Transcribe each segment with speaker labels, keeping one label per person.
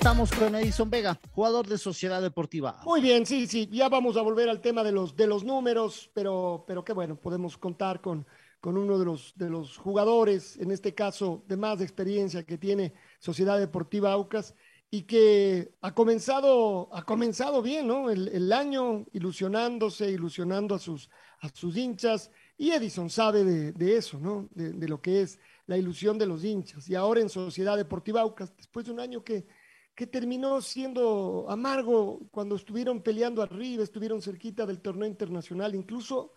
Speaker 1: Estamos con Edison Vega, jugador de Sociedad Deportiva.
Speaker 2: Muy bien, sí, sí, ya vamos a volver al tema de los, de los números, pero, pero qué bueno, podemos contar con, con uno de los, de los jugadores, en este caso de más experiencia que tiene Sociedad Deportiva Aucas y que ha comenzado, ha comenzado bien, ¿no? El, año ilusionándose, ilusionando a sus, a sus hinchas y Edison sabe de, eso, ¿no? De, de, lo que es la ilusión de los hinchas. Y ahora en Sociedad Deportiva Aucas, después de un año que que terminó siendo amargo cuando estuvieron peleando arriba, estuvieron cerquita del torneo internacional, incluso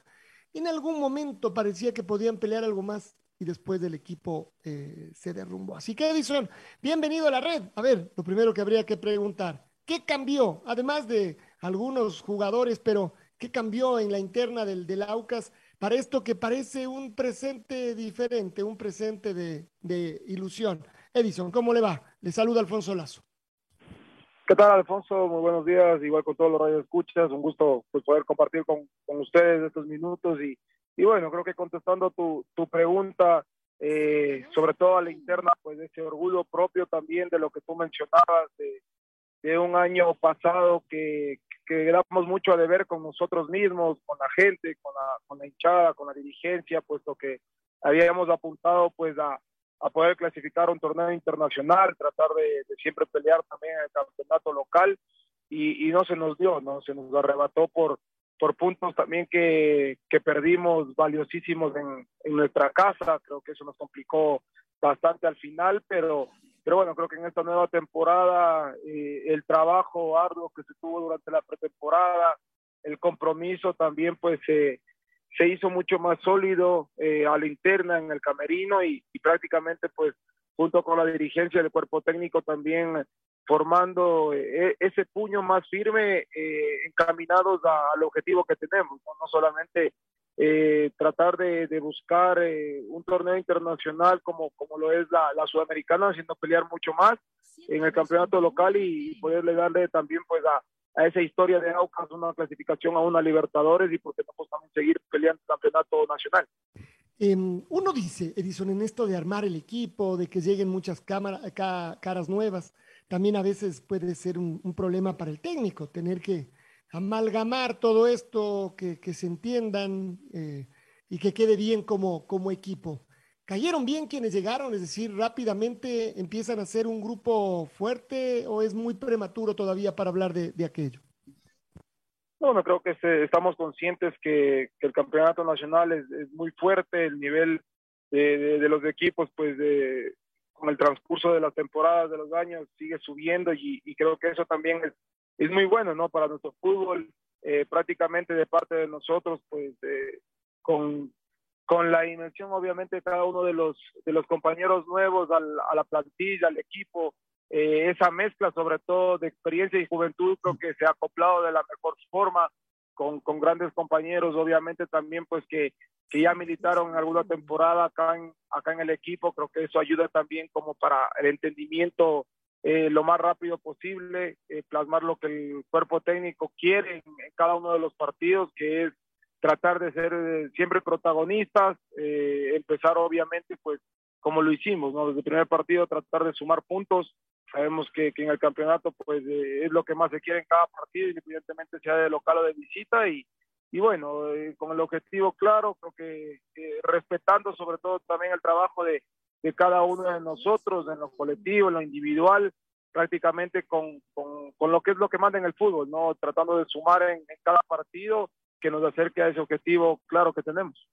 Speaker 2: en algún momento parecía que podían pelear algo más y después del equipo eh, se derrumbó. Así que Edison, bienvenido a la red. A ver, lo primero que habría que preguntar, ¿qué cambió? Además de algunos jugadores, pero ¿qué cambió en la interna del, del Aucas para esto que parece un presente diferente, un presente de, de ilusión? Edison, ¿cómo le va? Le saluda Alfonso Lazo.
Speaker 3: ¿Qué tal, Alfonso? Muy buenos días, igual con todos los radios escuchas, un gusto pues, poder compartir con, con ustedes estos minutos y, y, bueno, creo que contestando tu, tu pregunta, eh, sobre todo a la interna, pues ese orgullo propio también de lo que tú mencionabas, de, de un año pasado que, que damos mucho a deber con nosotros mismos, con la gente, con la, con la hinchada, con la dirigencia, puesto que habíamos apuntado pues a, a poder clasificar un torneo internacional, tratar de, siempre pelear también en el campeonato local. Y, no se nos dio, no se nos arrebató por, por puntos también que, que perdimos valiosísimos en, en, nuestra casa, creo que eso nos complicó bastante al final, pero, pero bueno, creo que en esta nueva temporada eh, el trabajo arduo que se tuvo durante la pretemporada, el compromiso también pues eh, se hizo mucho más sólido eh, a la interna en el camerino y, prácticamente pues junto con la dirigencia del cuerpo técnico también formando eh, ese puño más firme eh, encaminados al objetivo que tenemos, no, solamente tratar de, buscar un torneo internacional como, como lo es la, la, sudamericana, sino pelear mucho más en el campeonato local y, y poderle darle también pues a, a esa historia de Aucas una clasificación a una Libertadores y porque no podemos seguir peleando el campeonato nacional.
Speaker 2: Em, uno dice, Edison, en esto de armar el equipo, de que lleguen muchas caras nuevas, también a veces puede ser un, problema para el técnico, tener que amalgamar todo esto, que, se entiendan eh, y que quede bien como equipo. ¿Cayeron bien quienes llegaron? Es decir, rápidamente empiezan a ser un grupo fuerte o es muy prematuro todavía para hablar de, aquello?
Speaker 3: No, no creo que estamos conscientes que, el campeonato nacional es, muy fuerte, el nivel de, los equipos, pues de, con el transcurso de las temporadas, de los años, sigue subiendo y, creo que eso también es, es, muy bueno, ¿no? Para nuestro fútbol, eh, prácticamente de parte de nosotros, pues con, con la dimensión obviamente de cada uno de los, de los compañeros nuevos a la plantilla, al equipo, eh, esa mezcla sobre todo de experiencia y juventud creo que se ha acoplado de la mejor forma con, con grandes compañeros, obviamente también pues que, que ya militaron en alguna temporada acá en, acá en el equipo, creo que eso ayuda también como para el entendimiento eh, lo más rápido posible, eh, plasmar lo que el cuerpo técnico quiere en, cada uno de los partidos, que es tratar de ser eh, siempre protagonistas, eh, empezar obviamente pues como lo hicimos, ¿no? Desde el primer partido tratar de sumar puntos, sabemos que, que en el campeonato pues eh, es lo que más se quiere en cada partido, independientemente sea de local o de visita y, y bueno, con el objetivo claro, creo que respetando sobre todo también el trabajo de, de, cada uno de nosotros, en lo colectivo, en lo individual, prácticamente con, con, con, lo que es lo que manda en el fútbol, ¿no? Tratando de sumar en, en cada partido que nos acerque a ese objetivo claro que tenemos.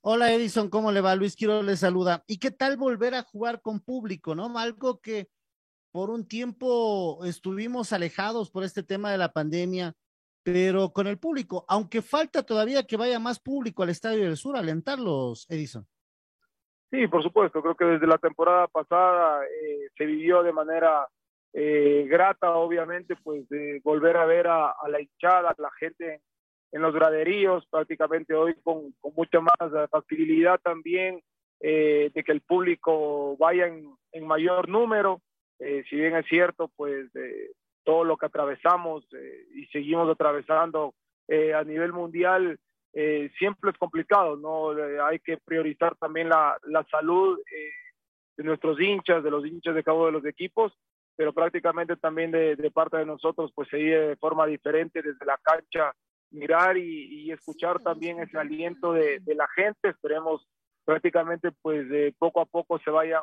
Speaker 1: Hola Edison, ¿cómo le va? Luis Quiero le saluda. ¿Y qué tal volver a jugar con público, no? Algo que por un tiempo estuvimos alejados por este tema de la pandemia, pero con el público, aunque falta todavía que vaya más público al Estadio del Sur, alentarlos, Edison.
Speaker 3: Sí, por supuesto, creo que desde la temporada pasada eh, se vivió de manera eh, grata, obviamente, pues de volver a ver a, la hinchada, a la gente en, los graderíos, prácticamente hoy con, con mucha más facilidad también eh, de que el público vaya en, en mayor número. Eh, si bien es cierto, pues todo lo que atravesamos y seguimos atravesando a nivel mundial, siempre es complicado, ¿no? hay que priorizar también la, la salud de nuestros hinchas, de los hinchas de cabo de los equipos, pero prácticamente también de, parte de nosotros, pues seguir de forma diferente desde la cancha, mirar y, escuchar también ese aliento de, la gente. Esperemos prácticamente pues de poco a poco se vayan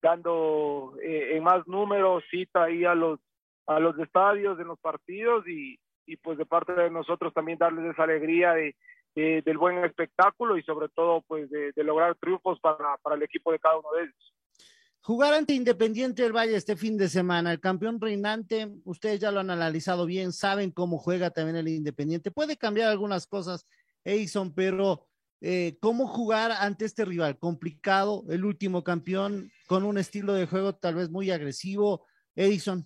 Speaker 3: dando eh, en más números cita ahí a los a los estadios de los partidos y, y pues de parte de nosotros también darles esa alegría de, del buen espectáculo y sobre todo pues de, lograr triunfos para, para el equipo de cada uno de ellos.
Speaker 1: Jugar ante Independiente del Valle este fin de semana, el campeón reinante, ustedes ya lo han analizado bien, saben cómo juega también el Independiente. Puede cambiar algunas cosas, Edison, pero eh, ¿cómo jugar ante este rival? Complicado, el último campeón, con un estilo de juego tal vez muy agresivo. Edison.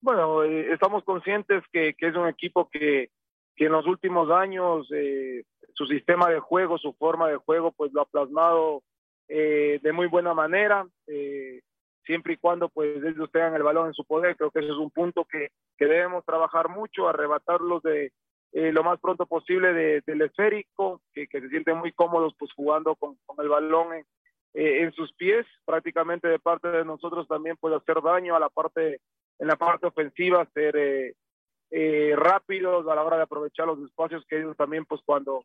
Speaker 3: Bueno, eh, estamos conscientes que, es un equipo que, en los últimos años eh, su sistema de juego, su forma de juego, pues lo ha plasmado eh, de muy buena manera, eh, siempre y cuando pues ellos tengan el balón en su poder. Creo que ese es un punto que, que debemos trabajar mucho, arrebatarlos de eh, lo más pronto posible del esférico, que, se sienten muy cómodos pues jugando con, el balón en, en, sus pies, prácticamente de parte de nosotros también puede hacer daño a la parte, en la parte ofensiva, ser rápidos a la hora de aprovechar los espacios que ellos también pues cuando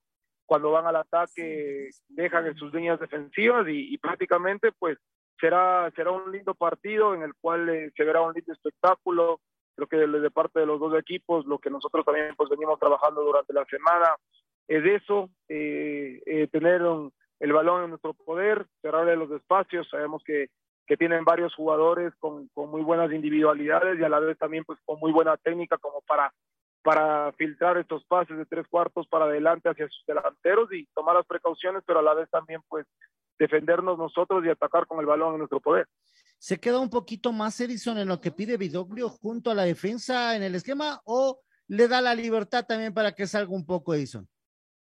Speaker 3: cuando van al ataque dejan en sus líneas defensivas y, prácticamente pues será será un lindo partido en el cual eh, se verá un lindo espectáculo. Creo que de, parte de los dos equipos lo que nosotros también pues venimos trabajando durante la semana es eso eh, eh, tener el balón en nuestro poder cerrarle los espacios. Sabemos que que tienen varios jugadores con, con muy buenas individualidades y a la vez también pues con muy buena técnica como para para filtrar estos pases de tres cuartos para adelante hacia sus delanteros y tomar las precauciones, pero a la vez también pues defendernos nosotros y atacar con el balón en nuestro poder.
Speaker 1: ¿Se queda un poquito más Edison en lo que pide Vidoglio junto a la defensa en el esquema o le da la libertad también para que salga un poco Edison?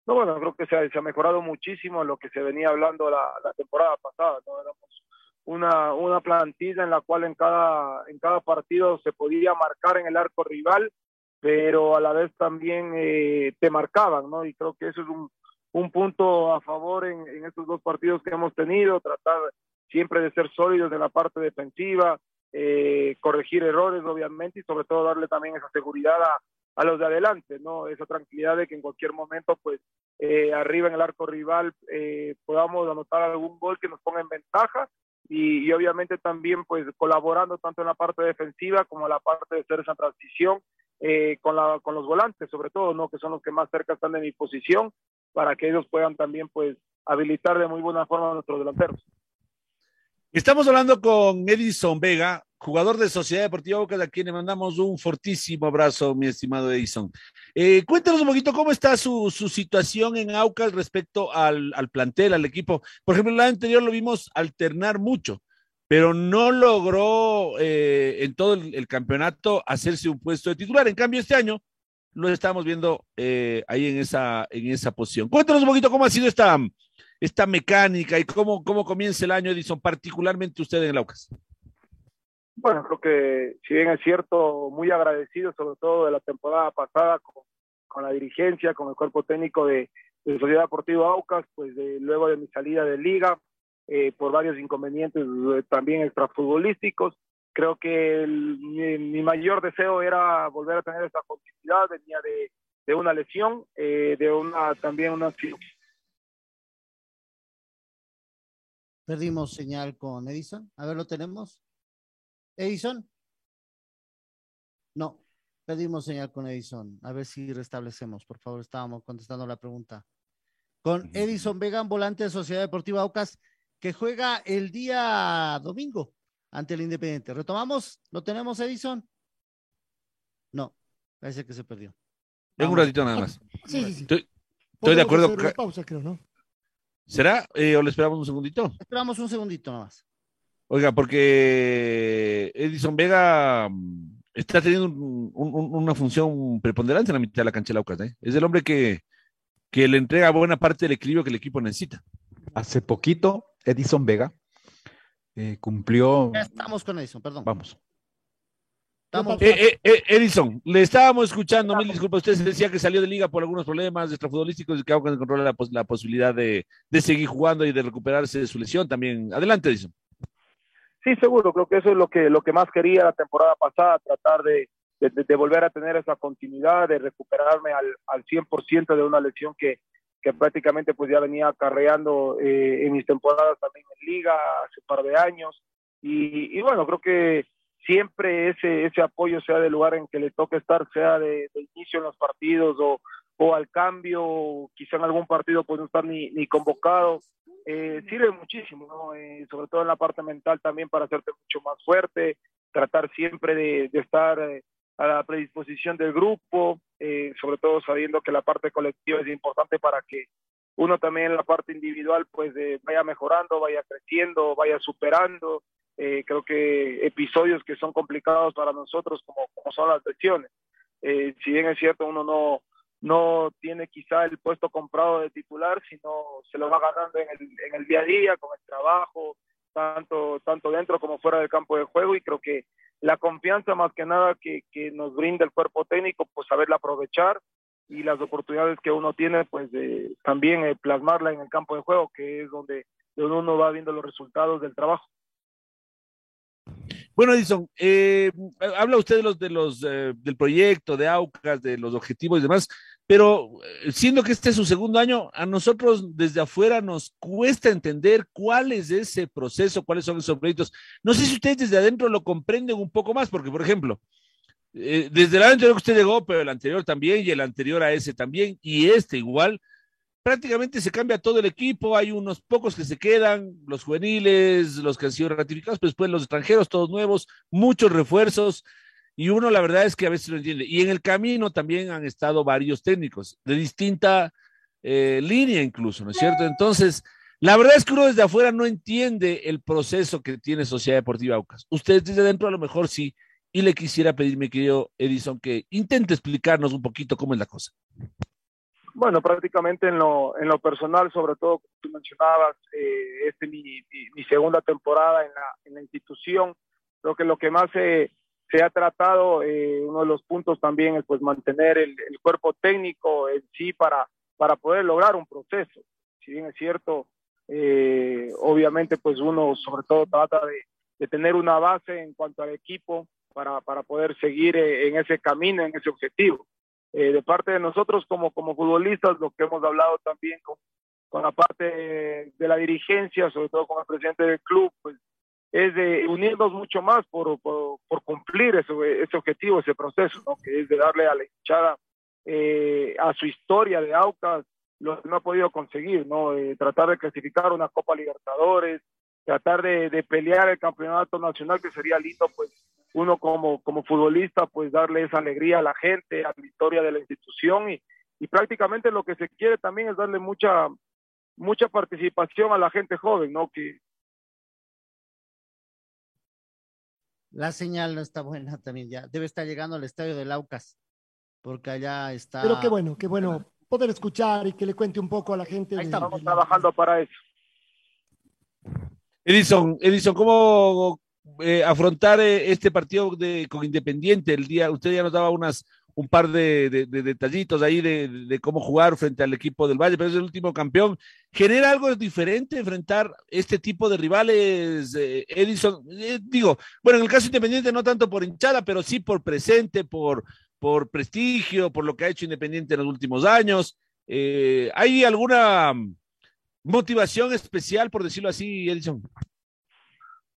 Speaker 3: No, bueno, creo que se ha, mejorado muchísimo lo que se venía hablando la, temporada pasada, ¿no? Éramos una, una plantilla en la cual en cada, en cada partido se podía marcar en el arco rival pero a la vez también eh, te marcaban, ¿no? Y creo que eso es un, un punto a favor en, en, estos dos partidos que hemos tenido, tratar siempre de ser sólidos en la parte defensiva, eh, corregir errores, obviamente, y sobre todo darle también esa seguridad a, a, los de adelante, ¿no? Esa tranquilidad de que en cualquier momento, pues, eh, arriba en el arco rival podamos anotar algún gol que nos ponga en ventaja y, y, obviamente también, pues, colaborando tanto en la parte defensiva como en la parte de hacer esa transición eh, con, la, con los volantes, sobre todo, ¿no? que son los que más cerca están de mi posición, para que ellos puedan también pues habilitar de muy buena forma a nuestros delanteros.
Speaker 4: Estamos hablando con Edison Vega, jugador de Sociedad Deportiva Boca, a quien le mandamos un fortísimo abrazo, mi estimado Edison. Eh, cuéntanos un poquito cómo está su, su situación en Aucas respecto al, al, plantel, al equipo. Por ejemplo, el año anterior lo vimos alternar mucho pero no logró eh, en todo el, campeonato hacerse un puesto de titular. En cambio, este año lo estamos viendo eh, ahí en esa, en esa posición. Cuéntanos un poquito cómo ha sido esta, esta mecánica y cómo, cómo comienza el año, Edison, particularmente usted en el Aucas.
Speaker 3: Bueno, creo que si bien es cierto, muy agradecido sobre todo de la temporada pasada con, la dirigencia, con el cuerpo técnico de, de Sociedad Deportiva Aucas, pues de, luego de mi salida de liga, eh, por varios inconvenientes eh, también extrafutbolísticos. Creo que mi, mayor deseo era volver a tener esa continuidad, venía de, de una lesión, eh, de una también una
Speaker 1: Perdimos señal con Edison. A ver, ¿lo tenemos? Edison. No, perdimos señal con Edison. A ver si restablecemos. Por favor, estábamos contestando la pregunta. Con Edison Vegan, volante de Sociedad Deportiva Aucas que juega el día domingo ante el Independiente. ¿Retomamos? ¿Lo tenemos, Edison? No, parece que se perdió.
Speaker 4: En un ratito nada más.
Speaker 2: Sí, sí, sí.
Speaker 4: Estoy, estoy de acuerdo.
Speaker 2: Hacer una pausa, creo, ¿no?
Speaker 4: ¿Será? Eh, ¿O le esperamos un segundito?
Speaker 1: Esperamos un segundito nomás.
Speaker 4: Oiga, porque Edison Vega mm, está teniendo un- un- una función preponderante en la mitad de la cancha de la UCAS, ¿eh? Es el hombre que, que le entrega buena parte del equilibrio que el equipo necesita.
Speaker 5: Hace poquito, Edison Vega eh, cumplió.
Speaker 1: Ya estamos con Edison, perdón.
Speaker 5: Vamos.
Speaker 1: Estamos-
Speaker 4: Eh, eh, eh, Edison, le estábamos escuchando, mil disculpas, usted decía que salió de liga por algunos problemas extrafutbolísticos y que aún controla la, pos- la posibilidad de, de seguir jugando y de recuperarse de su lesión también. Adelante, Edison.
Speaker 3: Sí, seguro, creo que eso es lo que, lo que más quería la temporada pasada, tratar de, de, de volver a tener esa continuidad, de recuperarme al, al 100% de una lesión que, que prácticamente pues ya venía acarreando eh, en mis temporadas también en liga hace un par de años. Y, y bueno, creo que siempre ese, ese apoyo, sea del lugar en que le toque estar, sea de, de inicio en los partidos o, o al cambio, o quizá en algún partido pues no estar ni, ni convocado, eh, sirve muchísimo, ¿no? Eh, sobre todo en la parte mental también para hacerte mucho más fuerte, tratar siempre de, de estar eh, a la predisposición del grupo, eh, sobre todo sabiendo que la parte colectiva es importante para que uno también la parte individual pues eh, vaya mejorando, vaya creciendo, vaya superando. Eh, creo que episodios que son complicados para nosotros como, como son las lesiones. Eh, si bien es cierto, uno no, no tiene quizá el puesto comprado de titular, sino se lo va ganando en el, en el día a día, con el trabajo, tanto, tanto dentro como fuera del campo de juego, y creo que la confianza más que nada que, que nos brinda el cuerpo técnico, pues saberla aprovechar y las oportunidades que uno tiene, pues de, también eh, plasmarla en el campo de juego, que es donde, donde uno va viendo los resultados del trabajo.
Speaker 4: Bueno, Edison, eh, habla usted de los, de los, eh, del proyecto, de AUCAS, de los objetivos y demás, pero eh, siendo que este es su segundo año, a nosotros desde afuera nos cuesta entender cuál es ese proceso, cuáles son esos proyectos. No sé si ustedes desde adentro lo comprenden un poco más, porque, por ejemplo, eh, desde el año anterior que usted llegó, pero el anterior también, y el anterior a ese también, y este igual, prácticamente se cambia todo el equipo, hay unos pocos que se quedan, los juveniles, los que han sido ratificados, pero después los extranjeros, todos nuevos, muchos refuerzos, y uno la verdad es que a veces lo entiende. Y en el camino también han estado varios técnicos, de distinta eh, línea incluso, ¿no es cierto? Entonces, la verdad es que uno desde afuera no entiende el proceso que tiene Sociedad Deportiva Aucas. Ustedes desde adentro a lo mejor sí, y le quisiera pedir, mi querido Edison, que intente explicarnos un poquito cómo es la cosa.
Speaker 3: Bueno, prácticamente en lo, en lo personal, sobre todo, como tú mencionabas, eh, este es mi, mi, segunda temporada en la, en la institución. Creo que lo que más se, se ha tratado, eh, uno de los puntos también es pues mantener el, el, cuerpo técnico en sí para, para poder lograr un proceso. Si bien es cierto, eh, obviamente pues uno sobre todo trata de, de, tener una base en cuanto al equipo para, para poder seguir eh, en ese camino, en ese objetivo. Eh, de parte de nosotros como, como futbolistas, lo que hemos hablado también con, con la parte de la dirigencia, sobre todo con el presidente del club, pues es de unirnos mucho más por, por, cumplir ese, ese, objetivo, ese proceso, ¿no? que es de darle a la hinchada, eh, a su historia de Aucas, lo que no ha podido conseguir, ¿no? Eh, tratar de clasificar una Copa Libertadores, tratar de, de, pelear el campeonato nacional, que sería lindo, pues uno como, como futbolista, pues darle esa alegría a la gente, a la historia de la institución y, y prácticamente lo que se quiere también es darle mucha, mucha participación a la gente joven, ¿no? Que,
Speaker 1: La señal no está buena también ya. Debe estar llegando al estadio del Aucas, porque allá está.
Speaker 2: Pero qué bueno, qué bueno poder escuchar y que le cuente un poco a la gente.
Speaker 3: Ahí estamos de... trabajando para eso.
Speaker 4: Edison, Edison, ¿cómo eh, afrontar eh, este partido de, con Independiente el día? Usted ya nos daba unas un par de, de, de detallitos ahí de, cómo jugar frente al equipo del Valle, pero es el último campeón. ¿Genera algo diferente enfrentar este tipo de rivales, eh, Edison? Eh, digo, bueno, en el caso Independiente no tanto por hinchada, pero sí por presente, por, por prestigio, por lo que ha hecho Independiente en los últimos años. Eh, ¿Hay alguna motivación especial, por decirlo así, Edison?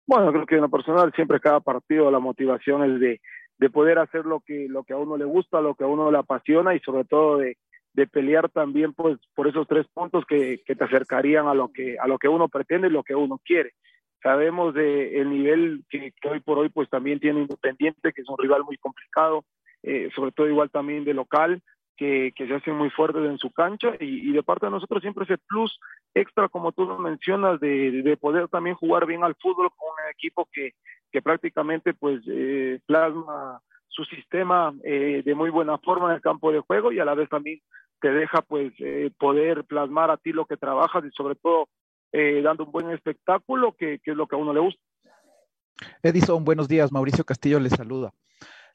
Speaker 3: Bueno, creo que en lo personal siempre cada partido la motivación es de, de poder hacer lo que, lo que a uno le gusta, lo que a uno le apasiona y sobre todo de, de pelear también pues por esos tres puntos que, que, te acercarían a lo que, a lo que uno pretende y lo que uno quiere. sabemos de el nivel que, hoy por hoy pues también tiene Independiente, que es un rival muy complicado, eh, sobre todo igual también de local, que, que se hacen muy fuertes en su cancha y, y, de parte de nosotros siempre ese plus extra, como tú lo mencionas, de, de poder también jugar bien al fútbol con un equipo que, que prácticamente pues eh, plasma su sistema eh, de muy buena forma en el campo de juego y a la vez también te deja pues eh, poder plasmar a ti lo que trabajas y sobre todo eh, dando un buen espectáculo que, que, es lo que a uno le gusta.
Speaker 5: Edison, buenos días. Mauricio Castillo le saluda.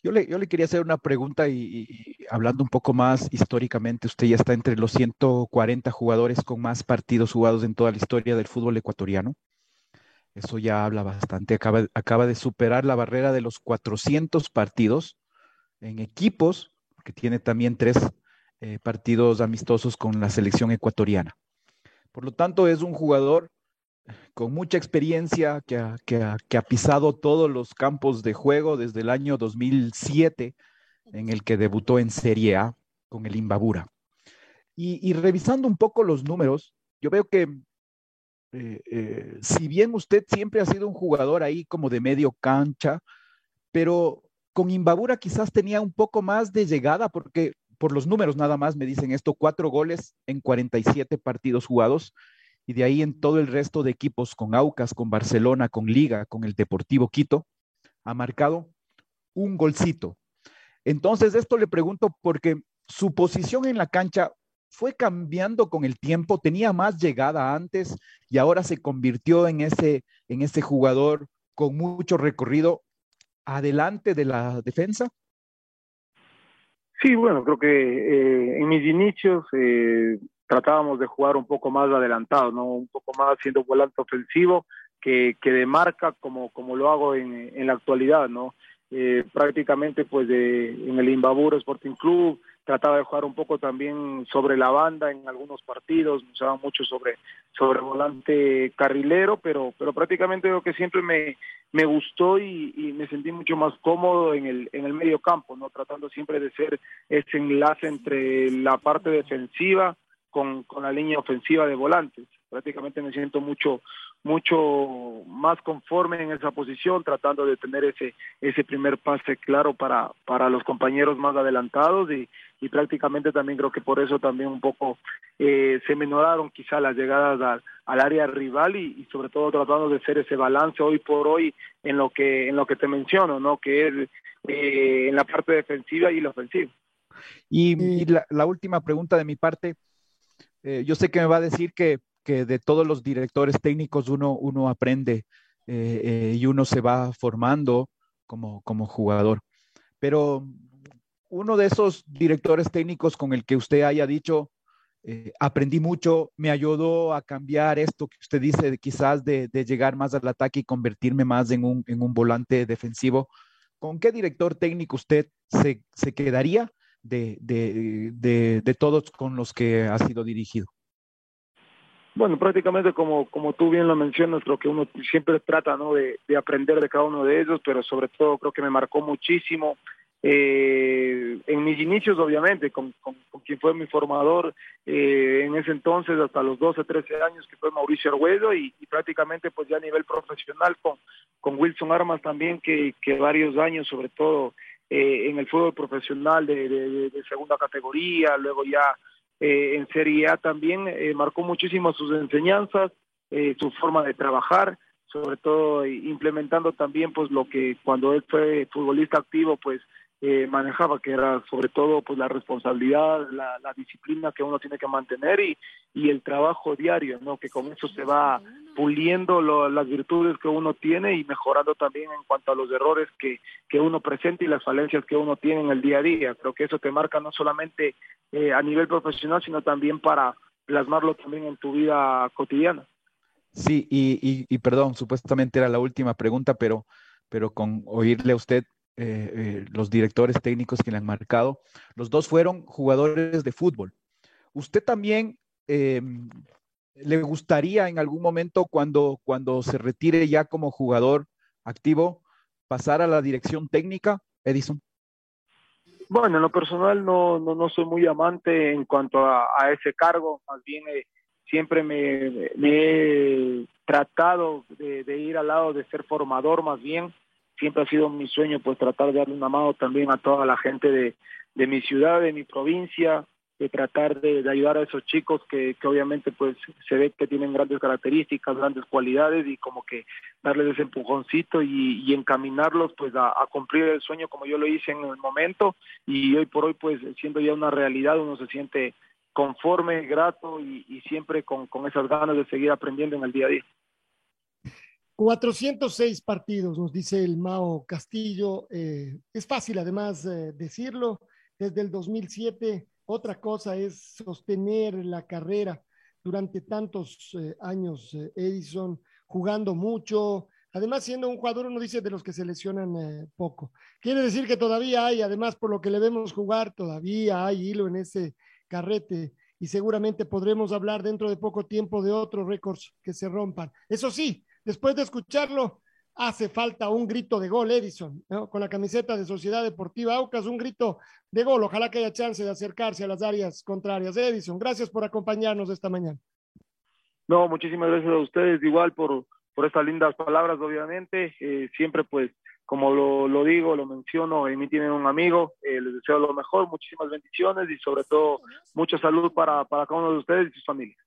Speaker 5: Yo le, yo le quería hacer una pregunta y, y, hablando un poco más históricamente, usted ya está entre los 140 jugadores con más partidos jugados en toda la historia del fútbol ecuatoriano. Eso ya habla bastante. Acaba, acaba de superar la barrera de los 400 partidos en equipos, que tiene también tres eh, partidos amistosos con la selección ecuatoriana. Por lo tanto, es un jugador con mucha experiencia que ha, que, ha, pisado todos los campos de juego desde el año 2007, en el que debutó en Serie A con el Imbabura. Y revisando un poco los números, yo veo que eh, eh, si bien usted siempre ha sido un jugador ahí como de medio cancha, pero con Imbabura quizás tenía un poco más de llegada, porque por los números nada más me dicen esto, cuatro goles en 47 partidos jugados, y de ahí en todo el resto de equipos, con Aucas, con Barcelona, con Liga, con el Deportivo Quito, ha marcado un golcito. Entonces, esto le pregunto porque su posición en la cancha fue cambiando con el tiempo, tenía más llegada antes y ahora se convirtió en ese, en ese jugador con mucho recorrido adelante de la defensa?
Speaker 3: Sí, bueno, creo que eh, en mis inicios eh, tratábamos de jugar un poco más adelantado, ¿no? Un poco más siendo volante ofensivo que, que de marca como, como lo hago en, en la actualidad, ¿no? Eh, prácticamente pues de, en el Imbaburo Sporting Club, trataba de jugar un poco también sobre la banda en algunos partidos, usaba mucho sobre, sobre volante carrilero, pero, pero prácticamente lo que siempre me, me gustó y, y, me sentí mucho más cómodo en el, en el medio campo, ¿no? tratando siempre de ser ese enlace entre la parte defensiva con, con la línea ofensiva de volantes. Prácticamente me siento mucho, mucho más conforme en esa posición, tratando de tener ese, ese primer pase claro para, para los compañeros más adelantados y, y prácticamente también creo que por eso también un poco eh, se menoraron quizá las llegadas al, al área rival y, y, sobre todo tratando de hacer ese balance hoy por hoy en lo que en lo que te menciono, ¿no? Que es eh, en la parte defensiva y la ofensiva.
Speaker 5: Y, y la, la, última pregunta de mi parte, eh, yo sé que me va a decir que que de todos los directores técnicos uno, uno aprende eh, eh, y uno se va formando como, como jugador. Pero uno de esos directores técnicos con el que usted haya dicho, eh, aprendí mucho, me ayudó a cambiar esto que usted dice, quizás de, de, llegar más al ataque y convertirme más en un, en un volante defensivo. ¿Con qué director técnico usted se, se quedaría de, de todos con los que ha sido dirigido?
Speaker 3: Bueno, prácticamente como, como tú bien lo mencionas, creo que uno siempre trata ¿no? de, de aprender de cada uno de ellos, pero sobre todo creo que me marcó muchísimo eh, en mis inicios, obviamente, con, con, quien fue mi formador eh, en ese entonces, hasta los 12, 13 años, que fue Mauricio Arguedo, y, y prácticamente pues ya a nivel profesional con, con Wilson Armas también, que, que varios años, sobre todo eh, en el fútbol profesional de segunda categoría, luego ya eh, en Serie A también eh, marcó muchísimo sus enseñanzas, eh, su forma de trabajar, sobre todo implementando también pues lo que cuando él fue futbolista activo pues eh, manejaba, que era sobre todo pues la responsabilidad, la, disciplina que uno tiene que mantener y, y, el trabajo diario, ¿no? Que con eso se va puliendo las virtudes que uno tiene y mejorando también en cuanto a los errores que, que uno presenta y las falencias que uno tiene en el día a día. Creo que eso te marca no solamente eh, a nivel profesional, sino también para plasmarlo también en tu vida cotidiana.
Speaker 5: Sí, y, y, y perdón, supuestamente era la última pregunta, pero, pero con oírle a usted eh, eh, los directores técnicos que le han marcado, los dos fueron jugadores de fútbol. ¿Usted también eh, le gustaría en algún momento cuando, cuando se retire ya como jugador activo pasar a la dirección técnica, Edison?
Speaker 3: Bueno, en lo personal no, no, no soy muy amante en cuanto a, a ese cargo, más bien eh, siempre me, he tratado de, ir al lado de ser formador más bien. Siempre ha sido mi sueño pues tratar de darle una mano también a toda la gente de, de mi ciudad, de mi provincia, de tratar de, ayudar a esos chicos que, que, obviamente pues se ve que tienen grandes características, grandes cualidades y como que darles ese empujoncito y, y encaminarlos pues a, a, cumplir el sueño como yo lo hice en el momento y hoy por hoy pues siendo ya una realidad uno se siente conforme, grato y, y siempre con, con, esas ganas de seguir aprendiendo en el día a día.
Speaker 2: 406 partidos, nos dice el Mao Castillo. Eh, es fácil además eh, decirlo, desde el 2007 otra cosa es sostener la carrera durante tantos eh, años, Edison, jugando mucho, además siendo un jugador, uno dice, de los que se lesionan poco. Quiere decir que todavía hay, además por lo que le vemos jugar, todavía hay hilo en ese carrete y seguramente podremos hablar dentro de poco tiempo de otros récords que se rompan. Eso sí, después de escucharlo, hace falta un grito de gol, Edison, con la camiseta de Sociedad Deportiva Aucas, un grito de gol. Ojalá que haya chance de acercarse a las áreas contrarias. Edison, gracias por acompañarnos esta mañana.
Speaker 3: No, muchísimas gracias a ustedes, igual por, por estas lindas palabras, obviamente. Eh, siempre, pues, como lo, lo, digo, lo menciono, en mí tienen un amigo, eh, les deseo lo mejor, muchísimas bendiciones y sobre todo mucha salud para, para cada uno de ustedes y sus familias.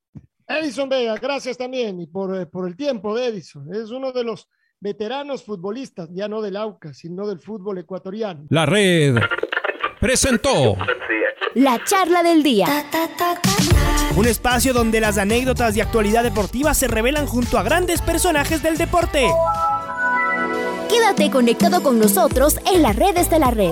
Speaker 2: Edison Vega, gracias también y por, eh, por el tiempo de Edison. Es uno de los veteranos futbolistas, ya no del AUCA, sino del fútbol ecuatoriano.
Speaker 6: La red presentó
Speaker 7: la charla del día.
Speaker 8: Un espacio donde las anécdotas de actualidad deportiva se revelan junto a grandes personajes del deporte.
Speaker 7: Quédate conectado con nosotros en las redes de la red.